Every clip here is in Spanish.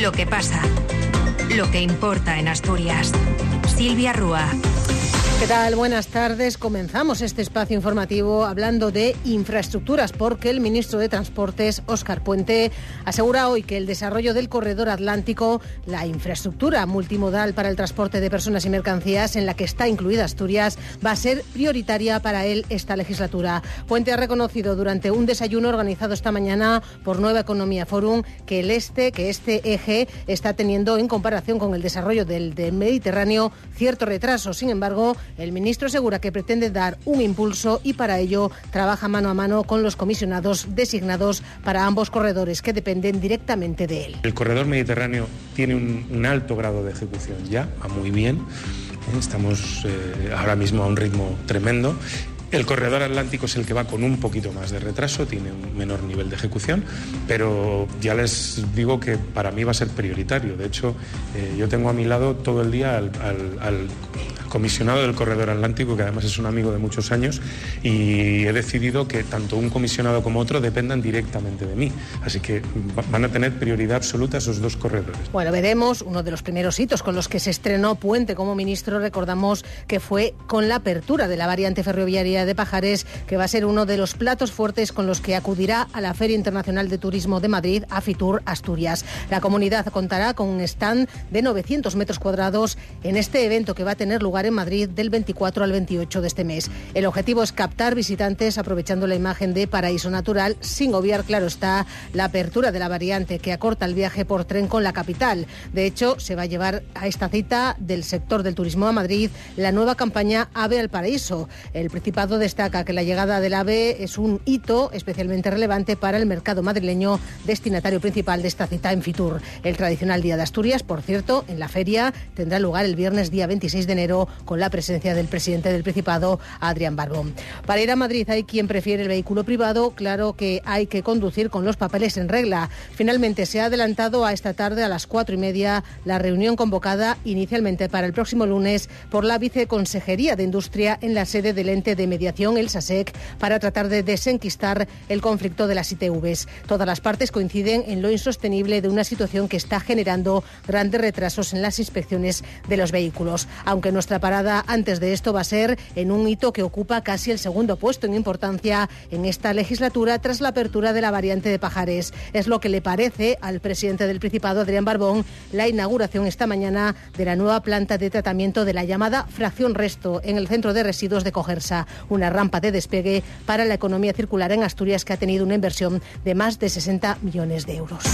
Lo que pasa, lo que importa en Asturias. Silvia Rúa. ¿Qué tal? Buenas tardes. Comenzamos este espacio informativo hablando de infraestructuras porque el ministro de Transportes, Óscar Puente, asegura hoy que el desarrollo del corredor atlántico, la infraestructura multimodal para el transporte de personas y mercancías en la que está incluida Asturias, va a ser prioritaria para él esta legislatura. Puente ha reconocido durante un desayuno organizado esta mañana por Nueva Economía Forum que el este, que este eje está teniendo en comparación con el desarrollo del, del Mediterráneo cierto retraso. Sin embargo, el ministro asegura que pretende dar un impulso y para ello trabaja mano a mano con los comisionados designados para ambos corredores que dependen directamente de él. El corredor mediterráneo tiene un, alto grado de ejecución ya, va muy bien. Estamos eh, ahora mismo a un ritmo tremendo el corredor atlántico es el que va con un poquito más de retraso, tiene un menor nivel de ejecución, pero ya les digo que para mí va a ser prioritario. De hecho, eh, yo tengo a mi lado todo el día al, comisionado del corredor atlántico, que además es un amigo de muchos años, y he decidido que tanto un comisionado como otro dependan directamente de mí. Así que van a tener prioridad absoluta esos dos corredores. Bueno, veremos uno de los primeros hitos con los que se estrenó Puente como ministro. Recordamos que fue con la apertura de la variante ferroviaria de Pajares, que va a ser uno de los platos fuertes con los que acudirá a la Feria Internacional de Turismo de Madrid, Afitur Asturias. La comunidad contará con un stand de 900 metros cuadrados en este evento que va a tener lugar en Madrid del 24 al 28 de este mes. El objetivo es captar visitantes aprovechando la imagen de paraíso natural, sin obviar, claro está, la apertura de la variante que acorta el viaje por tren con la capital. De hecho, se va a llevar a esta cita del sector del turismo a Madrid la nueva campaña Ave al Paraíso. El Principado destaca que la llegada del AVE es un hito especialmente relevante para el mercado madrileño, destinatario principal de esta cita en Fitur. El tradicional Día de Asturias, por cierto, en la feria tendrá lugar el viernes día 26 de enero con la presencia del presidente del Principado, Adrián Barbón. Para ir a Madrid hay quien prefiere el vehículo privado, claro que hay que conducir con los papeles en regla. Finalmente se ha adelantado a esta tarde a las cuatro y media la reunión convocada inicialmente para el próximo lunes por la Viceconsejería de Industria en la sede del ente de mediación, el SASEC, para tratar de desenquistar el conflicto de las ITVs. Todas las partes coinciden en lo insostenible de una situación que está generando grandes retrasos en las inspecciones de los vehículos. Aunque nuestra parada antes de esto va a ser en un hito que ocupa casi el segundo puesto en importancia en esta legislatura tras la apertura de la variante de Pajares. Es lo que le parece al presidente del Principado, Adrián Barbón, la inauguración esta mañana de la nueva planta de tratamiento de la llamada fracción resto en el centro de residuos de Cogersa, una rampa de despegue para la economía circular en Asturias que ha tenido una inversión de más de 60 millones de euros.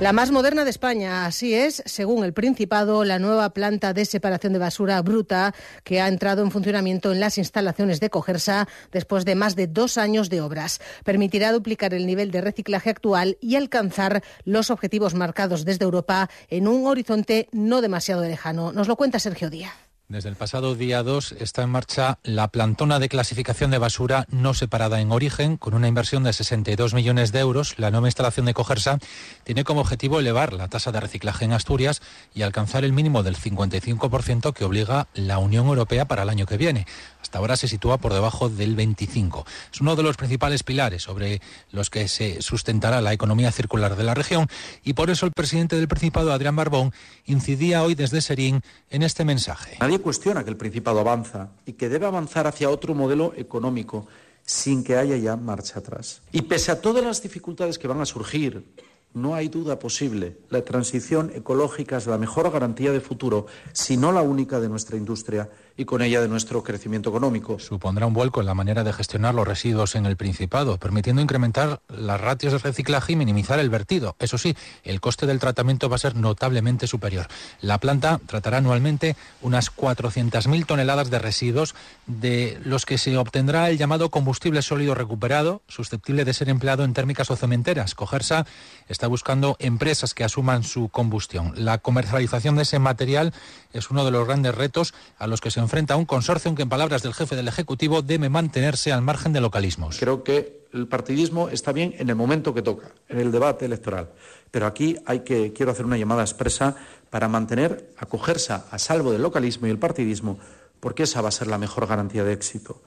La más moderna de España, así es, según el Principado, la nueva planta de separación de basura bruta que ha entrado en funcionamiento en las instalaciones de Cogersa después de más de dos años de obras. Permitirá duplicar el nivel de reciclaje actual y alcanzar los objetivos marcados desde Europa en un horizonte no demasiado lejano. Nos lo cuenta Sergio Díaz. Desde el pasado día 2 está en marcha la plantona de clasificación de basura no separada en origen, con una inversión de 62 millones de euros. La nueva instalación de Cogersa tiene como objetivo elevar la tasa de reciclaje en Asturias y alcanzar el mínimo del 55% que obliga la Unión Europea para el año que viene. Hasta ahora se sitúa por debajo del 25%. Es uno de los principales pilares sobre los que se sustentará la economía circular de la región y por eso el presidente del Principado, Adrián Barbón, incidía hoy desde Serín en este mensaje. Nadie cuestiona que el Principado avanza y que debe avanzar hacia otro modelo económico sin que haya ya marcha atrás. Y pese a todas las dificultades que van a surgir, no hay duda posible. La transición ecológica es la mejor garantía de futuro, si no la única de nuestra industria y con ella de nuestro crecimiento económico. Supondrá un vuelco en la manera de gestionar los residuos en el Principado, permitiendo incrementar las ratios de reciclaje y minimizar el vertido. Eso sí, el coste del tratamiento va a ser notablemente superior. La planta tratará anualmente unas 400.000 toneladas de residuos, de los que se obtendrá el llamado combustible sólido recuperado, susceptible de ser empleado en térmicas o cementeras. Cogersa está buscando empresas que asuman su combustión. La comercialización de ese material es uno de los grandes retos a los que se enfrenta un consorcio que, en palabras del jefe del Ejecutivo, debe mantenerse al margen de localismos. Creo que el partidismo está bien en el momento que toca, en el debate electoral. Pero aquí hay que, quiero hacer una llamada expresa para mantener, acogerse a salvo del localismo y el partidismo porque esa va a ser la mejor garantía de éxito.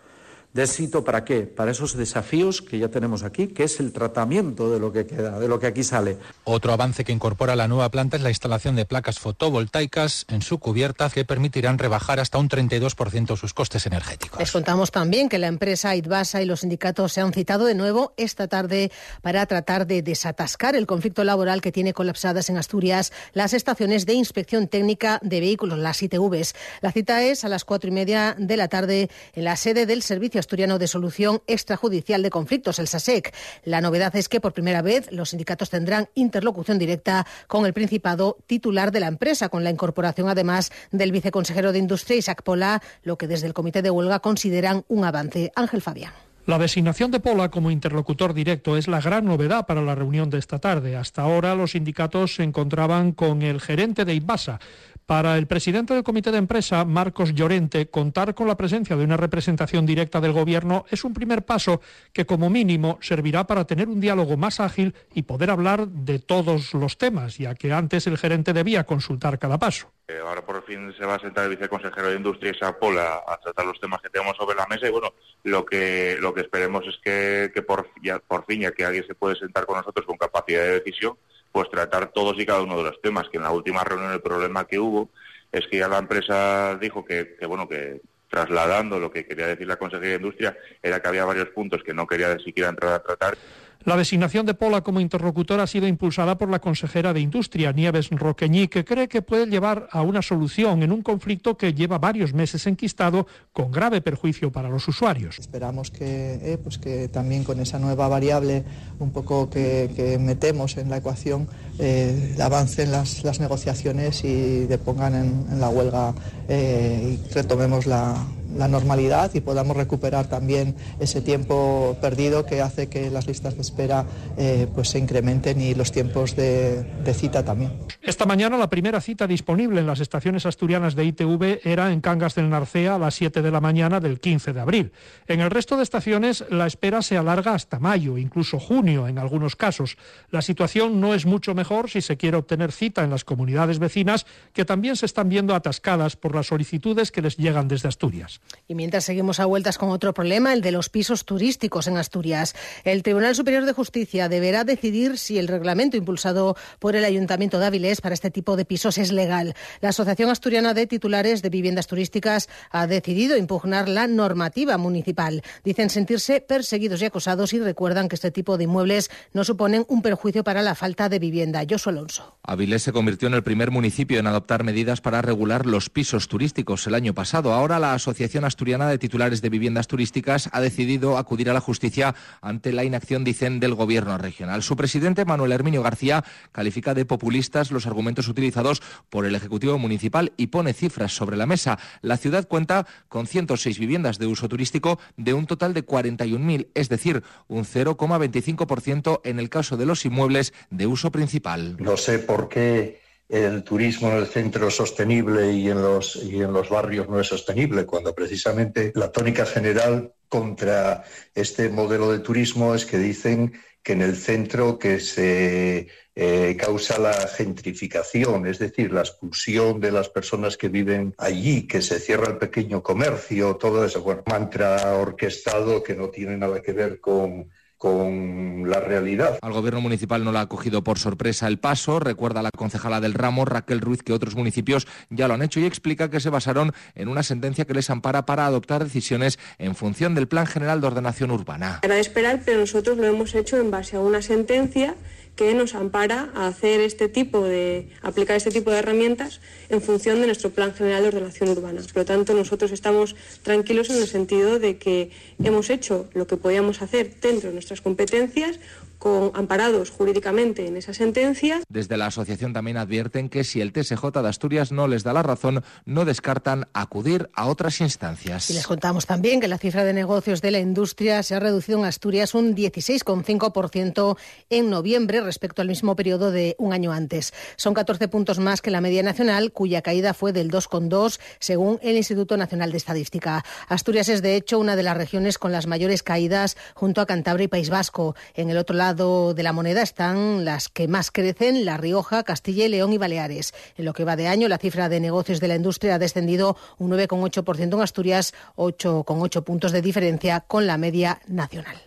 ¿De éxito para qué? Para esos desafíos que ya tenemos aquí, que es el tratamiento de lo que queda, de lo que aquí sale. Otro avance que incorpora la nueva planta es la instalación de placas fotovoltaicas en su cubierta que permitirán rebajar hasta un 32% sus costes energéticos. Les contamos también que la empresa Idbasa y los sindicatos se han citado de nuevo esta tarde para tratar de desatascar el conflicto laboral que tiene colapsadas en Asturias las estaciones de inspección técnica de vehículos, las ITVs. La cita es a las cuatro y media de la tarde en la sede del Servicio Asturiano de Solución Extrajudicial de Conflictos, el SASEC. La novedad es que por primera vez los sindicatos tendrán interlocución directa con el Principado titular de la empresa, con la incorporación además del viceconsejero de Industria, Isaac Pola, lo que desde el Comité de Huelga consideran un avance. Ángel Fabián. La designación de Pola como interlocutor directo es la gran novedad para la reunión de esta tarde. Hasta ahora los sindicatos se encontraban con el gerente de IBASA, para el presidente del comité de empresa, Marcos Llorente, contar con la presencia de una representación directa del Gobierno es un primer paso que, como mínimo, servirá para tener un diálogo más ágil y poder hablar de todos los temas, ya que antes el gerente debía consultar cada paso. Eh, ahora por fin se va a sentar el viceconsejero de Industria y Sapola a tratar los temas que tenemos sobre la mesa y bueno, lo que lo que esperemos es que, por, ya, por fin, ya que alguien se puede sentar con nosotros con capacidad de decisión, pues tratar todos y cada uno de los temas, que en la última reunión el problema que hubo es que ya la empresa dijo que, que bueno, que trasladando lo que quería decir la Consejería de Industria era que había varios puntos que no quería siquiera entrar a tratar. La designación de Pola como interlocutor ha sido impulsada por la consejera de Industria, Nieves Roqueñí, que cree que puede llevar a una solución en un conflicto que lleva varios meses enquistado con grave perjuicio para los usuarios. Esperamos que, eh, pues que también con esa nueva variable un poco que, metemos en la ecuación eh, avancen las, las, negociaciones y depongan en, en la huelga eh, y retomemos la, la normalidad y podamos recuperar también ese tiempo perdido que hace que las listas de espera eh, pues se incrementen y los tiempos de, cita también. Esta mañana la primera cita disponible en las estaciones asturianas de ITV era en Cangas del Narcea a las 7 de la mañana del 15 de abril. En el resto de estaciones la espera se alarga hasta mayo, incluso junio en algunos casos. La situación no es mucho mejor si se quiere obtener cita en las comunidades vecinas que también se están viendo atascadas por las solicitudes que les llegan desde Asturias. Y mientras seguimos a vueltas con otro problema, el de los pisos turísticos en Asturias, el Tribunal Superior de Justicia deberá decidir si el reglamento impulsado por el Ayuntamiento de Avilés para este tipo de pisos es legal. La Asociación Asturiana de Titulares de Viviendas Turísticas ha decidido impugnar la normativa municipal. Dicen sentirse perseguidos y acosados y recuerdan que este tipo de inmuebles no suponen un perjuicio para la falta de vivienda. Josu Alonso. Avilés se convirtió en el primer municipio en adoptar medidas para regular los pisos turísticos el año pasado. Ahora la Asociación Asturiana de Titulares de Viviendas Turísticas ha decidido acudir a la justicia ante la inacción, dicen, del Gobierno regional. Su presidente, Manuel Herminio García, califica de populistas los argumentos utilizados por el Ejecutivo Municipal y pone cifras sobre la mesa. La ciudad cuenta con 106 viviendas de uso turístico de un total de 41.000, es decir, un 0,25% en el caso de los inmuebles de uso principal. No sé por qué el turismo en el centro sostenible y en los, y en los barrios no es sostenible, cuando precisamente la tónica general contra este modelo de turismo es que dicen que en el centro que se eh, causa la gentrificación, es decir, la expulsión de las personas que viven allí, que se cierra el pequeño comercio, todo eso, bueno, mantra orquestado que no tiene nada que ver con con la realidad. Al gobierno municipal no le ha cogido por sorpresa el paso. Recuerda la concejala del ramo, Raquel Ruiz, que otros municipios ya lo han hecho y explica que se basaron en una sentencia que les ampara para adoptar decisiones en función del Plan General de Ordenación Urbana. Era de esperar, pero nosotros lo hemos hecho en base a una sentencia que nos ampara a hacer este tipo de aplicar este tipo de herramientas en función de nuestro plan general de ordenación urbana. Por lo tanto, nosotros estamos tranquilos en el sentido de que hemos hecho lo que podíamos hacer dentro de nuestras competencias con, amparados jurídicamente en esa sentencia. Desde la asociación también advierten que si el TSJ de Asturias no les da la razón, no descartan acudir a otras instancias. Y les contamos también que la cifra de negocios de la industria se ha reducido en Asturias un 16,5% en noviembre respecto al mismo periodo de un año antes. Son 14 puntos más que la media nacional, cuya caída fue del 2,2 según el Instituto Nacional de Estadística. Asturias es de hecho una de las regiones con las mayores caídas junto a Cantabria y País Vasco. En el otro lado lado de la moneda están las que más crecen, La Rioja, Castilla y León y Baleares. En lo que va de año, la cifra de negocios de la industria ha descendido un 9,8% en Asturias, 8,8 puntos de diferencia con la media nacional.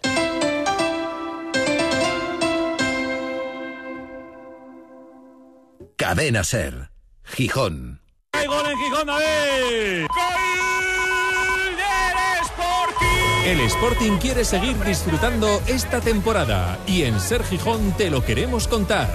Cadena Ser, Gijón. ¡Hay gol en Gijón, David! ¡Gol! El Sporting quiere seguir disfrutando esta temporada y en Ser Gijón te lo queremos contar.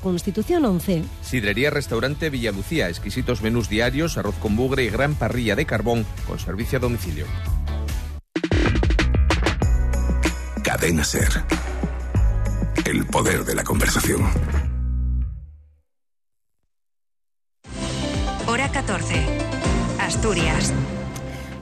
Constitución 11. Sidrería Restaurante Villalucía, exquisitos menús diarios, arroz con bugre y gran parrilla de carbón con servicio a domicilio. Cadena Ser. El poder de la conversación. Hora 14. Asturias.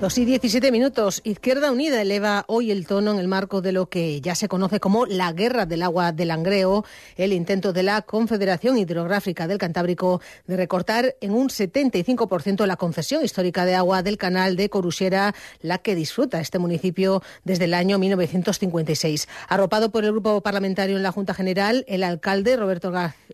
Dos y 17 minutos. Izquierda Unida eleva hoy el tono en el marco de lo que ya se conoce como la guerra del agua del Langreo, el intento de la Confederación Hidrográfica del Cantábrico de recortar en un 75% la concesión histórica de agua del canal de Corusiera, la que disfruta este municipio desde el año 1956. Arropado por el grupo parlamentario en la Junta General, el alcalde Roberto García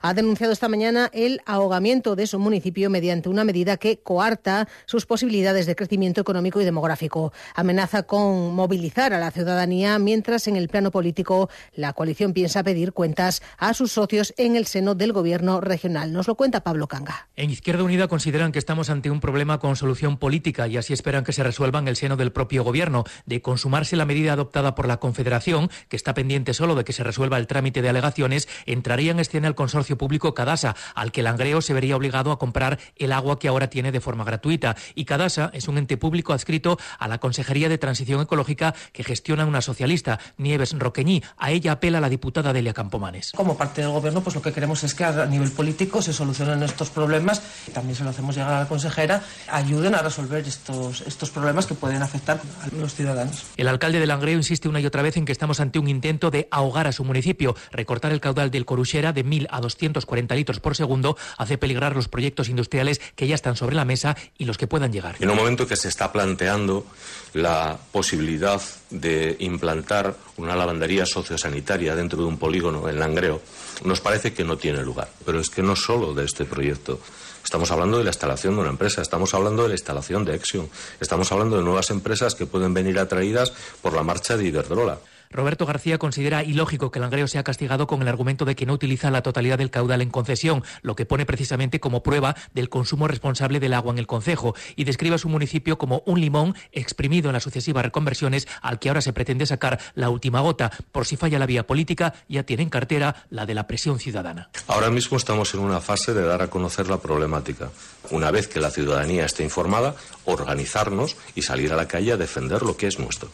ha denunciado esta mañana el ahogamiento de su municipio mediante una medida que coarta sus posibilidades de crecimiento económico y demográfico. Amenaza con movilizar a la ciudadanía, mientras en el plano político la coalición piensa pedir cuentas a sus socios en el seno del gobierno regional. Nos lo cuenta Pablo Canga. En Izquierda Unida consideran que estamos ante un problema con solución política y así esperan que se resuelva en el seno del propio gobierno. De consumarse la medida adoptada por la Confederación, que está pendiente solo de que se resuelva el trámite de alegaciones, entraría en escena el consorcio público Cadasa, al que Langreo se vería obligado a comprar el agua que ahora tiene de forma gratuita. Y Cadasa es un ente público adscrito a la Consejería de Transición Ecológica que gestiona una socialista, Nieves Roqueñí. A ella apela la diputada Delia Campomanes. Como parte del Gobierno, pues lo que queremos es que a nivel político se solucionen estos problemas. También se lo hacemos llegar a la consejera. Ayuden a resolver estos, estos problemas que pueden afectar a los ciudadanos. El alcalde de Langreo insiste una y otra vez en que estamos ante un intento de ahogar a su municipio. Recortar el caudal del De 1.000 a 240 litros por segundo hace peligrar los proyectos industriales que ya están sobre la mesa y los que puedan llegar. En un momento que se está planteando la posibilidad de implantar una lavandería sociosanitaria dentro de un polígono en Langreo, nos parece que no tiene lugar. Pero es que no solo de este proyecto. Estamos hablando de la instalación de una empresa, estamos hablando de la instalación de Exxon, estamos hablando de nuevas empresas que pueden venir atraídas por la marcha de Iberdrola. Roberto García considera ilógico que Langreo sea castigado con el argumento de que no utiliza la totalidad del caudal en concesión, lo que pone precisamente como prueba del consumo responsable del agua en el concejo, y describe a su municipio como un limón exprimido en las sucesivas reconversiones al que ahora se pretende sacar la última gota. Por si falla la vía política, ya tiene en cartera la de la presión ciudadana. Ahora mismo estamos en una fase de dar a conocer la problemática. Una vez que la ciudadanía esté informada, organizarnos y salir a la calle a defender lo que es nuestro.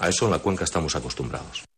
A eso en la cuenca estamos acostumbrados.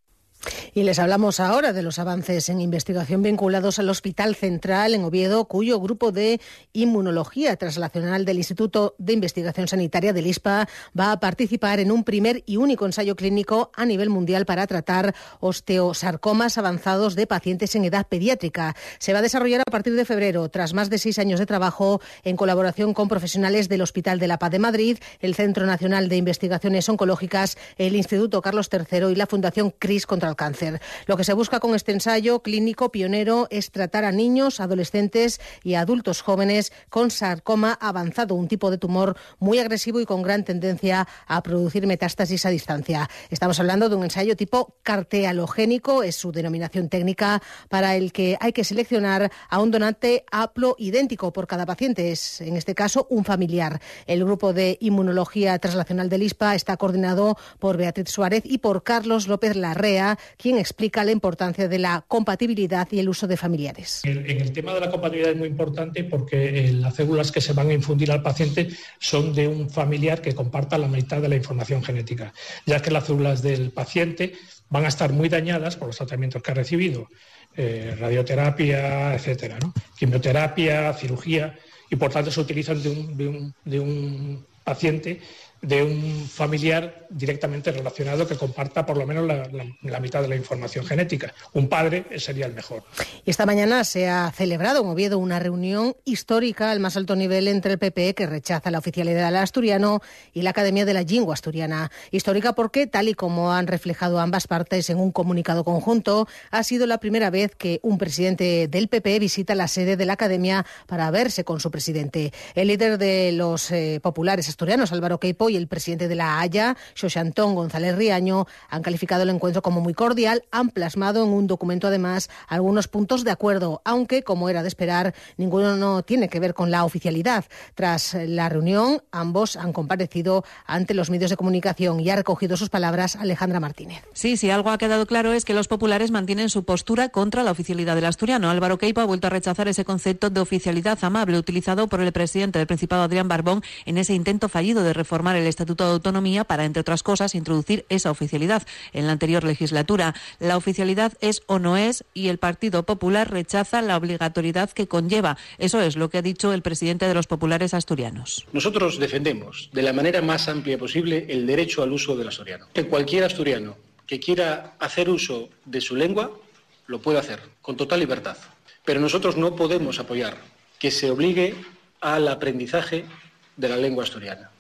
Y les hablamos ahora de los avances en investigación vinculados al Hospital Central en Oviedo, cuyo grupo de inmunología translacional del Instituto de Investigación Sanitaria del ISPA va a participar en un primer y único ensayo clínico a nivel mundial para tratar osteosarcomas avanzados de pacientes en edad pediátrica. Se va a desarrollar a partir de febrero, tras más de seis años de trabajo en colaboración con profesionales del Hospital de la Paz de Madrid, el Centro Nacional de Investigaciones Oncológicas, el Instituto Carlos III y la Fundación CRIS contra el Cáncer. Lo que se busca con este ensayo clínico pionero es tratar a niños, adolescentes y adultos jóvenes con sarcoma avanzado, un tipo de tumor muy agresivo y con gran tendencia a producir metástasis a distancia. Estamos hablando de un ensayo tipo cartealogénico, es su denominación técnica, para el que hay que seleccionar a un donante haplo idéntico por cada paciente, es en este caso un familiar. El grupo de inmunología translacional del ISPA está coordinado por Beatriz Suárez y por Carlos López Larrea, quien explica la importancia de la compatibilidad y el uso de familiares. En el tema de la compatibilidad es muy importante porque eh, las células que se van a infundir al paciente son de un familiar que comparta la mitad de la información genética, ya que las células del paciente van a estar muy dañadas por los tratamientos que ha recibido, eh, radioterapia, etcétera, quimioterapia, cirugía, y por tanto se utilizan de un paciente de un familiar directamente relacionado que comparta por lo menos la, mitad de la información genética. Un padre sería el mejor. Y esta mañana se ha celebrado en Oviedo una reunión histórica al más alto nivel entre el PP, que rechaza la oficialidad del asturiano, y la Academia de la Lingua Asturiana. Histórica porque, tal y como han reflejado ambas partes en un comunicado conjunto, ha sido la primera vez que un presidente del PP visita la sede de la Academia para verse con su presidente. El líder de los eh, populares asturianos, Álvaro Queipo, y el presidente de la Haya, Xoxantón González Riaño, han calificado el encuentro como muy cordial, han plasmado en un documento además algunos puntos de acuerdo, aunque, como era de esperar, ninguno no tiene que ver con la oficialidad. Tras la reunión, ambos han comparecido ante los medios de comunicación y ha recogido sus palabras Alejandra Martínez. Sí, sí, algo ha quedado claro es que los populares mantienen su postura contra la oficialidad del asturiano. Álvaro Queipo ha vuelto a rechazar ese concepto de oficialidad amable utilizado por el presidente del Principado, Adrián Barbón, en ese intento fallido de reformar el Estatuto de Autonomía para, entre otras cosas, introducir esa oficialidad en la anterior legislatura. La oficialidad es o no es y el Partido Popular rechaza la obligatoriedad que conlleva. Eso es lo que ha dicho el presidente de los populares asturianos. Nosotros defendemos de la manera más amplia posible el derecho al uso del asturiano. Que cualquier asturiano que quiera hacer uso de su lengua lo puede hacer con total libertad. Pero nosotros no podemos apoyar que se obligue al aprendizaje de la lengua asturiana.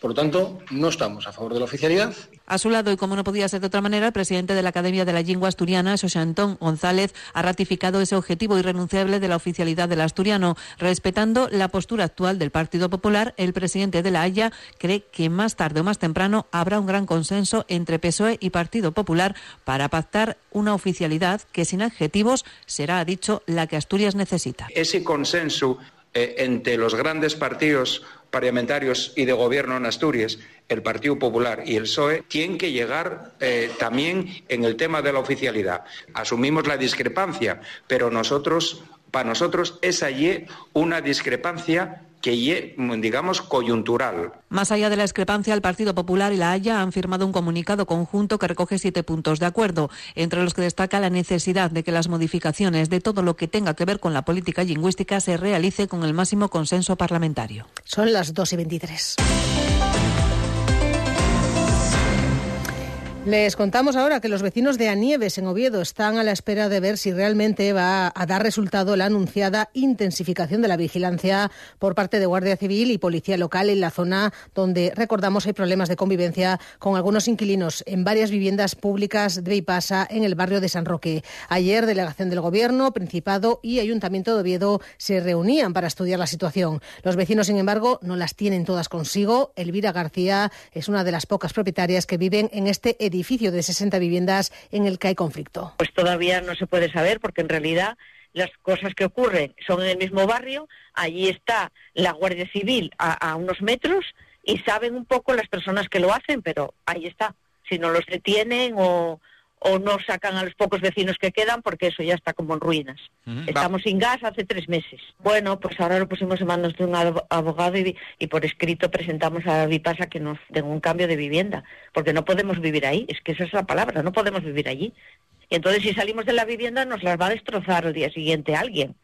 Por lo tanto, no estamos a favor de la oficialidad. A su lado, y como no podía ser de otra manera, el presidente de la Academia de la Lengua Asturiana, José Antón González, ha ratificado ese objetivo irrenunciable de la oficialidad del asturiano. Respetando la postura actual del Partido Popular, el presidente de la Haya cree que más tarde o más temprano habrá un gran consenso entre PSOE y Partido Popular para pactar una oficialidad que sin adjetivos será, ha dicho, la que Asturias necesita. Ese consenso eh, entre los grandes partidos parlamentarios y de gobierno en Asturias, el Partido Popular y el PSOE, tienen que llegar eh, también en el tema de la oficialidad. Asumimos la discrepancia, pero nosotros, para nosotros es allí una discrepancia que digamos, coyuntural. Más allá de la discrepancia, el Partido Popular y la Haya han firmado un comunicado conjunto que recoge siete puntos de acuerdo, entre los que destaca la necesidad de que las modificaciones de todo lo que tenga que ver con la política lingüística se realice con el máximo consenso parlamentario. Son las 2 y 23. Les contamos ahora que los vecinos de Anieves en Oviedo están a la espera de ver si realmente va a dar resultado la anunciada intensificación de la vigilancia por parte de Guardia Civil y Policía Local en la zona donde, recordamos, hay problemas de convivencia con algunos inquilinos en varias viviendas públicas de Ipasa en el barrio de San Roque. Ayer, delegación del Gobierno, Principado y Ayuntamiento de Oviedo se reunían para estudiar la situación. Los vecinos, sin embargo, no las tienen todas consigo. Elvira García es una de las pocas propietarias que viven en este edificio edificio de 60 viviendas en el que hay conflicto. Pues todavía no se puede saber porque en realidad las cosas que ocurren son en el mismo barrio, allí está la Guardia Civil a, unos metros y saben un poco las personas que lo hacen, pero ahí está. Si no los detienen o, o no sacan a los pocos vecinos que quedan porque eso ya está como en ruinas. Estamos sin gas hace tres meses. Bueno, pues ahora lo pusimos en manos de un abogado y, y por escrito presentamos a Vipasa que nos den un cambio de vivienda, porque no podemos vivir ahí, es que esa es la palabra, no podemos vivir allí. Y entonces si salimos de la vivienda nos las va a destrozar el día siguiente alguien.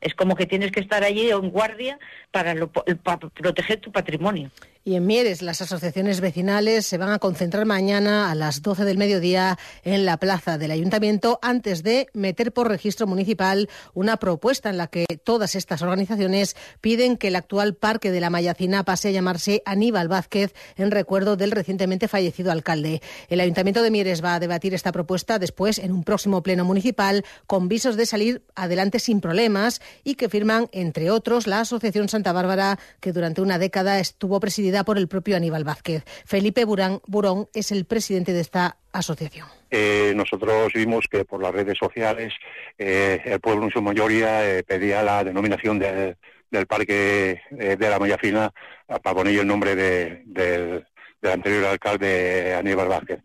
Es como que tienes que estar allí en guardia para, para proteger tu patrimonio. Y en Mieres, las asociaciones vecinales se van a concentrar mañana a las 12 del mediodía en la plaza del ayuntamiento antes de meter por registro municipal una propuesta en la que todas estas organizaciones piden que el actual parque de la Mayacina pase a llamarse Aníbal Vázquez en recuerdo del recientemente fallecido alcalde. El ayuntamiento de Mieres va a debatir esta propuesta después en un próximo pleno municipal con visos de salir adelante sin problemas y que firman, entre otros, la Asociación Santa Bárbara, que durante una década estuvo presidida por el propio Aníbal Vázquez. Felipe Burán, Burón es el presidente de esta asociación. Eh, nosotros vimos que por las redes sociales eh, el pueblo en su mayoría eh, pedía la denominación del parque de la Maya Fina para poner el nombre del anterior alcalde Aníbal Vázquez.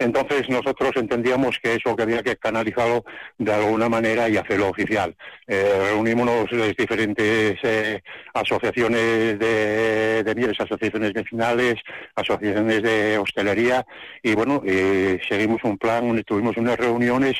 Entonces nosotros entendíamos que eso que había que canalizarlo de alguna manera y hacerlo oficial. Eh, reunimos las diferentes eh, asociaciones de, de asociaciones vecinales, asociaciones de hostelería y bueno, eh, seguimos un plan, tuvimos unas reuniones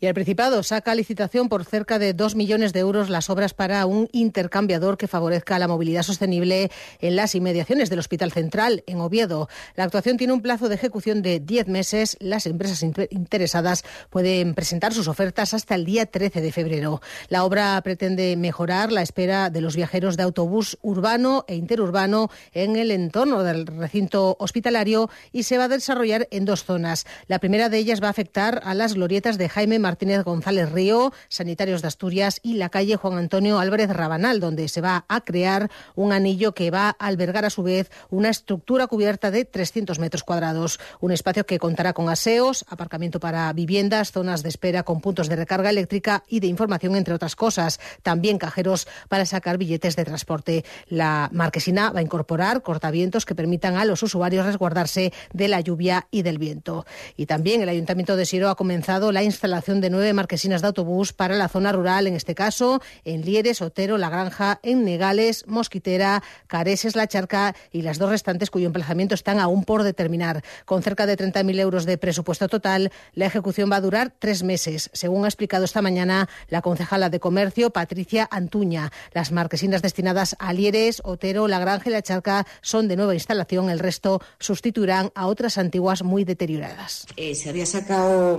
y el Principado saca licitación por cerca de 2 millones de euros las obras para un intercambiador que favorezca la movilidad sostenible en las inmediaciones del Hospital Central en Oviedo. La actuación tiene un plazo de ejecución de 10 meses. Las empresas interesadas pueden presentar sus ofertas hasta el día 13 de febrero. La obra pretende mejorar la espera de los viajeros de autobús urbano e interurbano en el entorno del recinto hospitalario y se va a desarrollar en dos zonas. La primera de ellas va a afectar a las glorietas de Jaime Martínez González Río, Sanitarios de Asturias y la calle Juan Antonio Álvarez Rabanal, donde se va a crear un anillo que va a albergar a su vez una estructura cubierta de 300 metros cuadrados. Un espacio que contará con aseos, aparcamiento para viviendas, zonas de espera con puntos de recarga eléctrica y de información, entre otras cosas. También cajeros para sacar billetes de transporte. La marquesina va a incorporar cortavientos que permitan a los usuarios resguardarse de la lluvia y del viento. Y también el Ayuntamiento de Siro ha comenzado la instalación instalación de nueve marquesinas de autobús para la zona rural, en este caso en Lieres, Otero, La Granja, en Negales, Mosquitera, Careses, La Charca y las dos restantes cuyo emplazamiento están aún por determinar. Con cerca de 30.000 euros de presupuesto total, la ejecución va a durar tres meses, según ha explicado esta mañana la concejala de Comercio, Patricia Antuña. Las marquesinas destinadas a Lieres, Otero, La Granja y La Charca son de nueva instalación, el resto sustituirán a otras antiguas muy deterioradas. Eh, se había sacado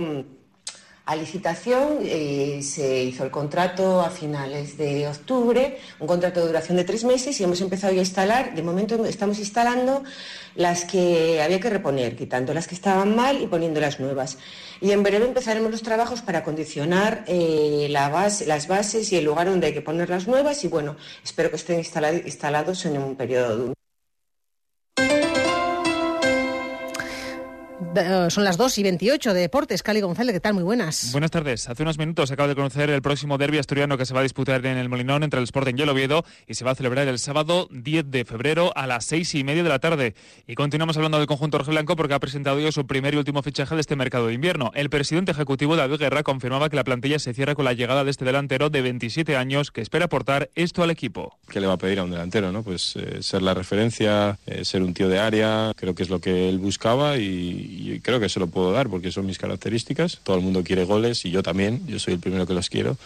a licitación eh, se hizo el contrato a finales de octubre, un contrato de duración de tres meses y hemos empezado a instalar, de momento estamos instalando las que había que reponer, quitando las que estaban mal y poniendo las nuevas. Y en breve empezaremos los trabajos para condicionar eh, las bases y el lugar donde hay que poner las nuevas y bueno, espero que estén instalados en un periodo de Eh, son las 2 y 28 de Deportes. Cali González, ¿qué tal? Muy buenas. Buenas tardes. Hace unos minutos se acaba de conocer el próximo derbi asturiano que se va a disputar en el Molinón entre el Sporting y el Oviedo y se va a celebrar el sábado 10 de febrero a las 6 y media de la tarde. Y continuamos hablando del conjunto Blanco porque ha presentado hoy su primer y último fichaje de este mercado de invierno. El presidente ejecutivo David Guerra confirmaba que la plantilla se cierra con la llegada de este delantero de 27 años que espera aportar esto al equipo. ¿Qué le va a pedir a un delantero? No? Pues eh, ser la referencia, eh, ser un tío de área, creo que es lo que él buscaba y y creo que se lo puedo dar porque son mis características. Todo el mundo quiere goles y yo también, yo soy el primero que los quiero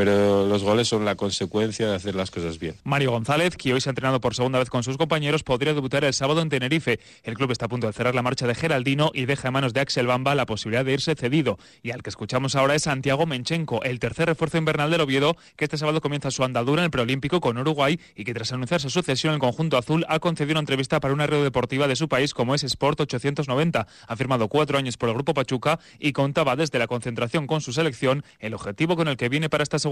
pero los goles son la consecuencia de hacer las cosas bien. Mario González, que hoy se ha entrenado por segunda vez con sus compañeros, podría debutar el sábado en Tenerife. El club está a punto de cerrar la marcha de Geraldino y deja en manos de Axel Bamba la posibilidad de irse cedido. Y al que escuchamos ahora es Santiago Menchenko, el tercer refuerzo invernal del Oviedo, que este sábado comienza su andadura en el preolímpico con Uruguay y que tras anunciarse su cesión en el conjunto azul ha concedido una entrevista para una red deportiva de su país como es Sport 890. Ha firmado cuatro años por el Grupo Pachuca y contaba desde la concentración con su selección el objetivo con el que viene para esta segunda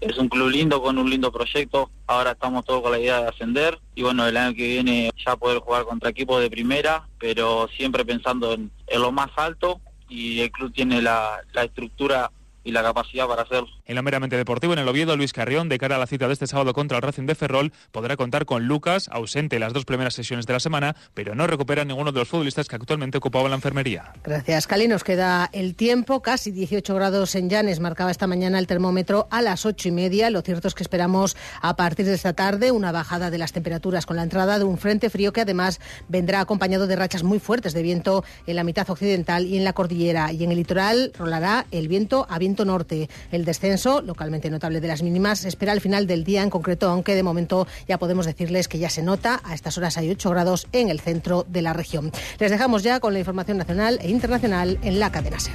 Es un club lindo con un lindo proyecto. Ahora estamos todos con la idea de ascender. Y bueno, el año que viene ya poder jugar contra equipos de primera, pero siempre pensando en, lo más alto. Y el club tiene la, la estructura y la capacidad para hacerlo. En lo meramente deportivo, en el Oviedo, Luis Carrión, de cara a la cita de este sábado contra el Racing de Ferrol, podrá contar con Lucas, ausente las dos primeras sesiones de la semana, pero no recupera ninguno de los futbolistas que actualmente ocupaban la enfermería. Gracias, Cali. Nos queda el tiempo, casi 18 grados en Llanes, marcaba esta mañana el termómetro a las ocho y media. Lo cierto es que esperamos a partir de esta tarde una bajada de las temperaturas con la entrada de un frente frío que además vendrá acompañado de rachas muy fuertes de viento en la mitad occidental y en la cordillera. Y en el litoral rolará el viento a norte. El descenso, localmente notable de las mínimas, se espera al final del día en concreto, aunque de momento ya podemos decirles que ya se nota. A estas horas hay 8 grados en el centro de la región. Les dejamos ya con la información nacional e internacional en la cadena SER.